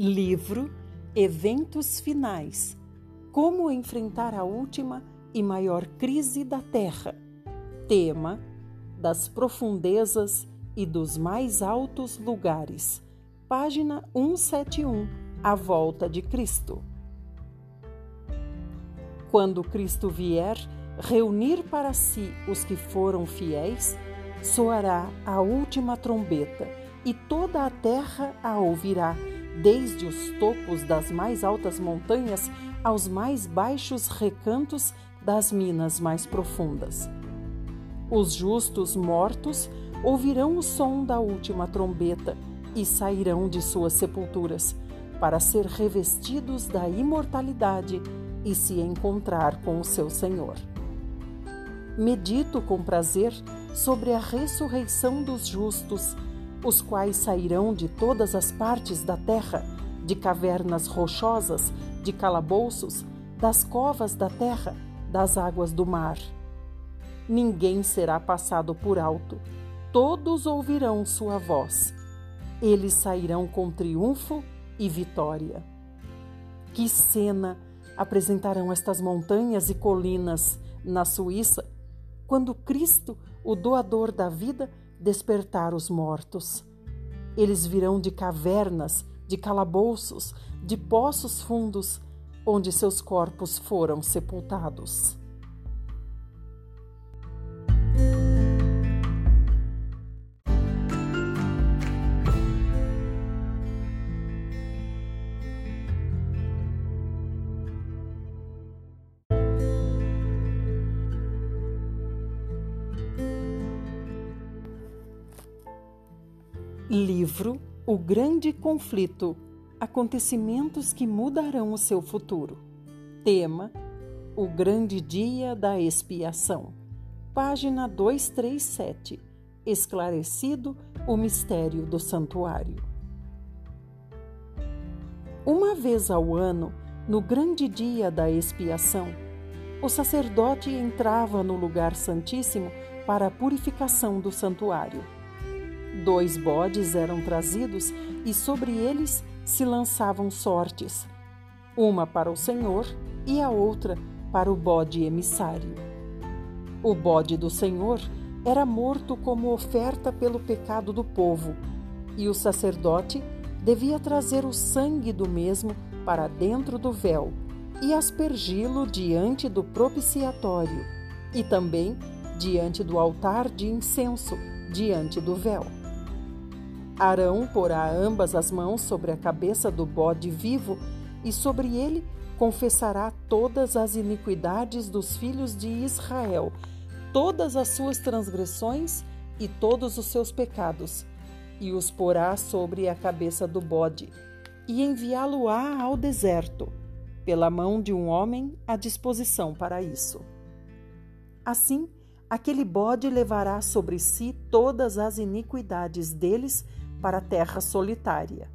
Livro Eventos Finais Como enfrentar a última e maior crise da Terra. Tema Das profundezas e dos mais altos lugares. Página 171 A volta de Cristo. Quando Cristo vier reunir para si os que foram fiéis, soará a última trombeta e toda a terra a ouvirá, desde os topos das mais altas montanhas aos mais baixos recantos das minas mais profundas. Os justos mortos ouvirão o som da última trombeta e sairão de suas sepulturas, para ser revestidos da imortalidade e se encontrar com o seu Senhor. Medito com prazer sobre a ressurreição dos justos, os quais sairão de todas as partes da terra, de cavernas rochosas, de calabouços, das covas da terra, das águas do mar. Ninguém será passado por alto, todos ouvirão sua voz. Eles sairão com triunfo e vitória. Que cena apresentarão estas montanhas e colinas na Suíça quando Cristo, o doador da vida, despertar os mortos. Eles virão de cavernas, de calabouços, de poços fundos, onde seus corpos foram sepultados. Livro O Grande Conflito Acontecimentos que mudarão o seu futuro. Tema: O Grande Dia da Expiação. Página 237. Esclarecido o mistério do santuário. Uma vez ao ano, no grande dia da expiação, o sacerdote entrava no lugar santíssimo para a purificação do santuário. Dois bodes eram trazidos e sobre eles se lançavam sortes, uma para o Senhor e a outra para o bode emissário. O bode do Senhor era morto como oferta pelo pecado do povo, e o sacerdote devia trazer o sangue do mesmo para dentro do véu e aspergi-lo diante do propiciatório e também diante do altar de incenso, diante do véu. Arão porá ambas as mãos sobre a cabeça do bode vivo e sobre ele confessará todas as iniquidades dos filhos de Israel, todas as suas transgressões e todos os seus pecados, e os porá sobre a cabeça do bode, e enviá-lo-á ao deserto, pela mão de um homem à disposição para isso. Assim, aquele bode levará sobre si todas as iniquidades deles para a terra solitária.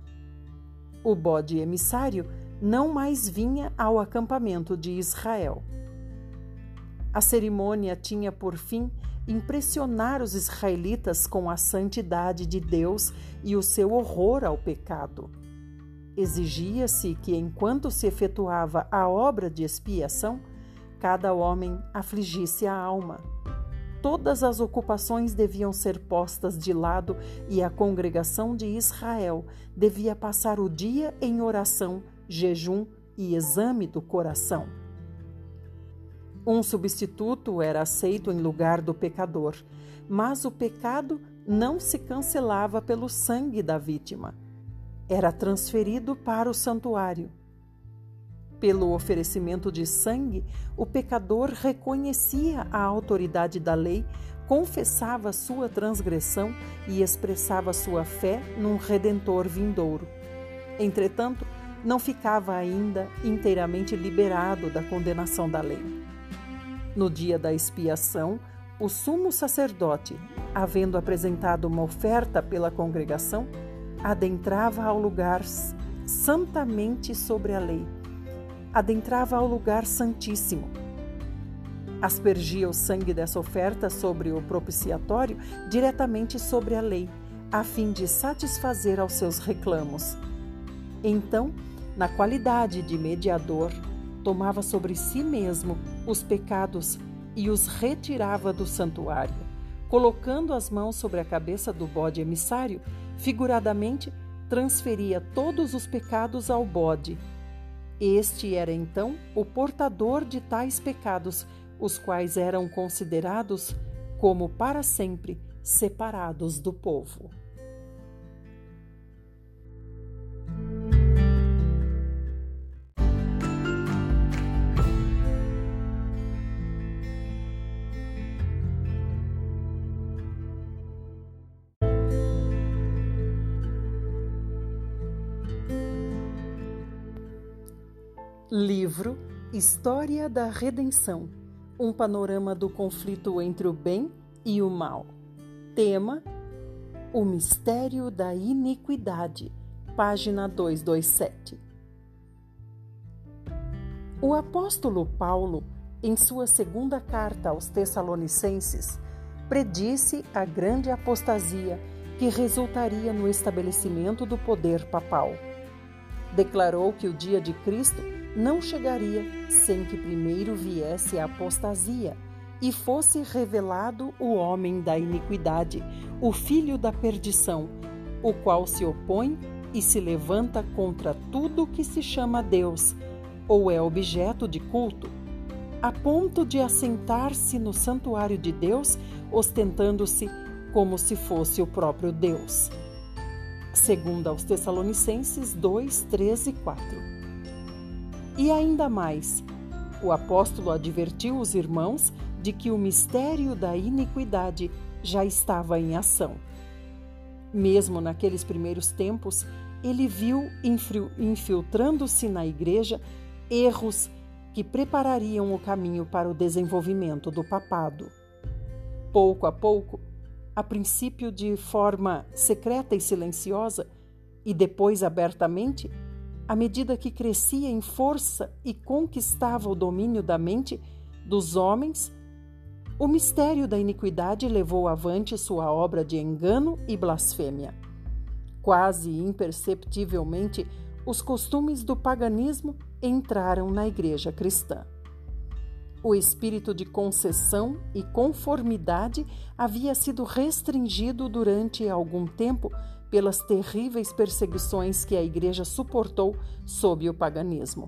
O bode emissário não mais vinha ao acampamento de Israel. A cerimônia tinha por fim impressionar os israelitas com a santidade de Deus e o seu horror ao pecado. Exigia-se que, enquanto se efetuava a obra de expiação, cada homem afligisse a alma todas as ocupações deviam ser postas de lado e a congregação de Israel devia passar o dia em oração, jejum e exame do coração. Um substituto era aceito em lugar do pecador, mas o pecado não se cancelava pelo sangue da vítima. Era transferido para o santuário. Pelo oferecimento de sangue, o pecador reconhecia a autoridade da lei, confessava sua transgressão e expressava sua fé num redentor vindouro. Entretanto, não ficava ainda inteiramente liberado da condenação da lei. No dia da expiação, o sumo sacerdote, havendo apresentado uma oferta pela congregação, adentrava ao lugar santamente sobre a lei adentrava ao lugar santíssimo. Aspergia o sangue dessa oferta sobre o propiciatório diretamente sobre a lei, a fim de satisfazer aos seus reclamos. Então, na qualidade de mediador, tomava sobre si mesmo os pecados e os retirava do santuário, colocando as mãos sobre a cabeça do bode emissário, figuradamente transferia todos os pecados ao bode. Este era então o portador de tais pecados, os quais eram considerados como para sempre separados do povo. Livro História da Redenção Um panorama do conflito entre o bem e o mal. Tema: O mistério da iniquidade. Página 227. O apóstolo Paulo, em sua segunda carta aos Tessalonicenses, predisse a grande apostasia que resultaria no estabelecimento do poder papal. Declarou que o dia de Cristo não chegaria sem que primeiro viesse a apostasia e fosse revelado o homem da iniquidade, o filho da perdição, o qual se opõe e se levanta contra tudo que se chama Deus ou é objeto de culto, a ponto de assentar-se no santuário de Deus, ostentando-se como se fosse o próprio Deus. Segundo aos Tessalonicenses 2, 13 e 4. E ainda mais, o apóstolo advertiu os irmãos de que o mistério da iniquidade já estava em ação. Mesmo naqueles primeiros tempos, ele viu infiltrando-se na igreja erros que preparariam o caminho para o desenvolvimento do papado. Pouco a pouco, a princípio de forma secreta e silenciosa, e depois abertamente, à medida que crescia em força e conquistava o domínio da mente dos homens, o mistério da iniquidade levou avante sua obra de engano e blasfêmia. Quase imperceptivelmente, os costumes do paganismo entraram na igreja cristã. O espírito de concessão e conformidade havia sido restringido durante algum tempo pelas terríveis perseguições que a Igreja suportou sob o paganismo.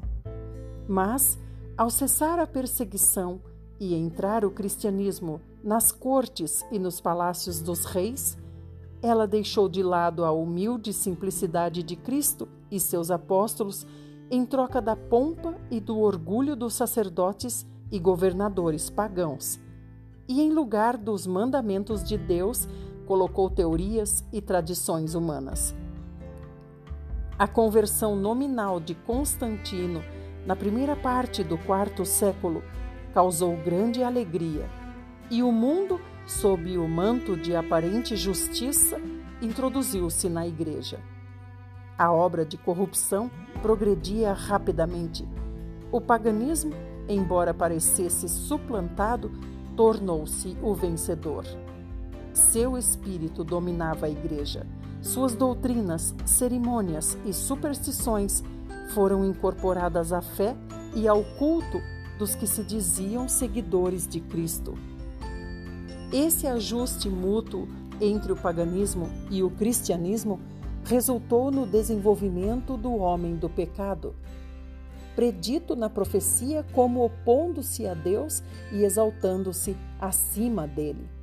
Mas, ao cessar a perseguição e entrar o cristianismo nas cortes e nos palácios dos reis, ela deixou de lado a humilde simplicidade de Cristo e seus apóstolos em troca da pompa e do orgulho dos sacerdotes e governadores pagãos, e em lugar dos mandamentos de Deus colocou teorias e tradições humanas. A conversão nominal de Constantino na primeira parte do quarto século causou grande alegria, e o mundo, sob o manto de aparente justiça, introduziu-se na Igreja. A obra de corrupção progredia rapidamente. O paganismo, embora parecesse suplantado, tornou-se o vencedor. Seu espírito dominava a igreja. Suas doutrinas, cerimônias e superstições foram incorporadas à fé e ao culto dos que se diziam seguidores de Cristo. Esse ajuste mútuo entre o paganismo e o cristianismo resultou no desenvolvimento do homem do pecado, predito na profecia como opondo-se a Deus e exaltando-se acima dele.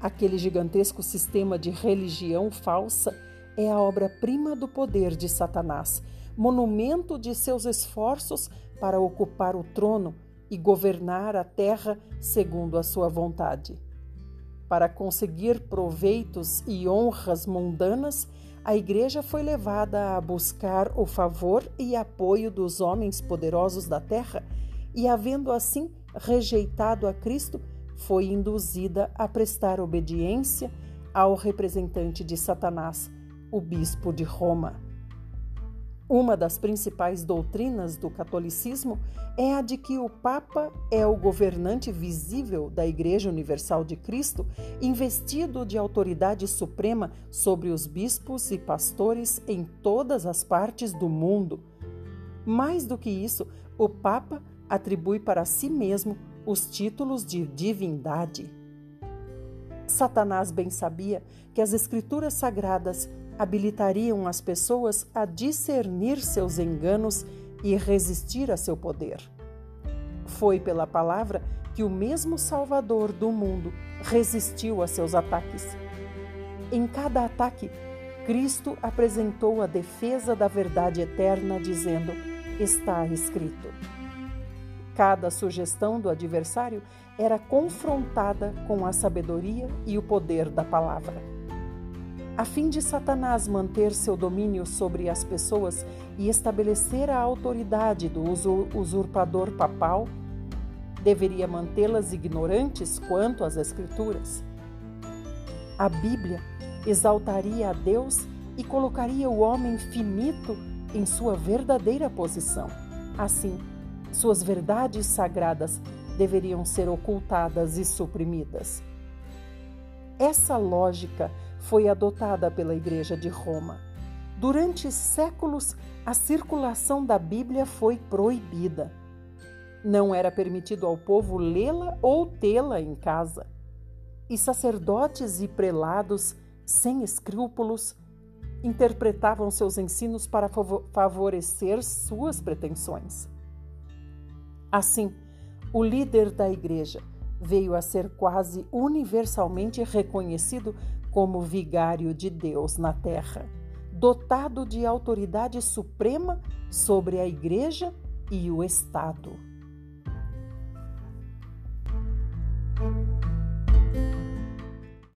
Aquele gigantesco sistema de religião falsa é a obra-prima do poder de Satanás, monumento de seus esforços para ocupar o trono e governar a terra segundo a sua vontade. Para conseguir proveitos e honras mundanas, a Igreja foi levada a buscar o favor e apoio dos homens poderosos da terra e, havendo assim rejeitado a Cristo, foi induzida a prestar obediência ao representante de Satanás, o bispo de Roma. Uma das principais doutrinas do catolicismo é a de que o Papa é o governante visível da Igreja Universal de Cristo, investido de autoridade suprema sobre os bispos e pastores em todas as partes do mundo. Mais do que isso, o Papa atribui para si mesmo os títulos de divindade. Satanás bem sabia que as Escrituras Sagradas habilitariam as pessoas a discernir seus enganos e resistir a seu poder. Foi pela palavra que o mesmo Salvador do mundo resistiu a seus ataques. Em cada ataque, Cristo apresentou a defesa da verdade eterna, dizendo: Está escrito. Cada sugestão do adversário era confrontada com a sabedoria e o poder da palavra. A fim de Satanás manter seu domínio sobre as pessoas e estabelecer a autoridade do usurpador papal, deveria mantê-las ignorantes quanto às Escrituras. A Bíblia exaltaria a Deus e colocaria o homem finito em sua verdadeira posição. Assim, suas verdades sagradas deveriam ser ocultadas e suprimidas. Essa lógica foi adotada pela Igreja de Roma. Durante séculos, a circulação da Bíblia foi proibida. Não era permitido ao povo lê-la ou tê-la em casa. E sacerdotes e prelados, sem escrúpulos, interpretavam seus ensinos para favorecer suas pretensões. Assim, o líder da igreja veio a ser quase universalmente reconhecido como vigário de Deus na terra, dotado de autoridade suprema sobre a Igreja e o Estado.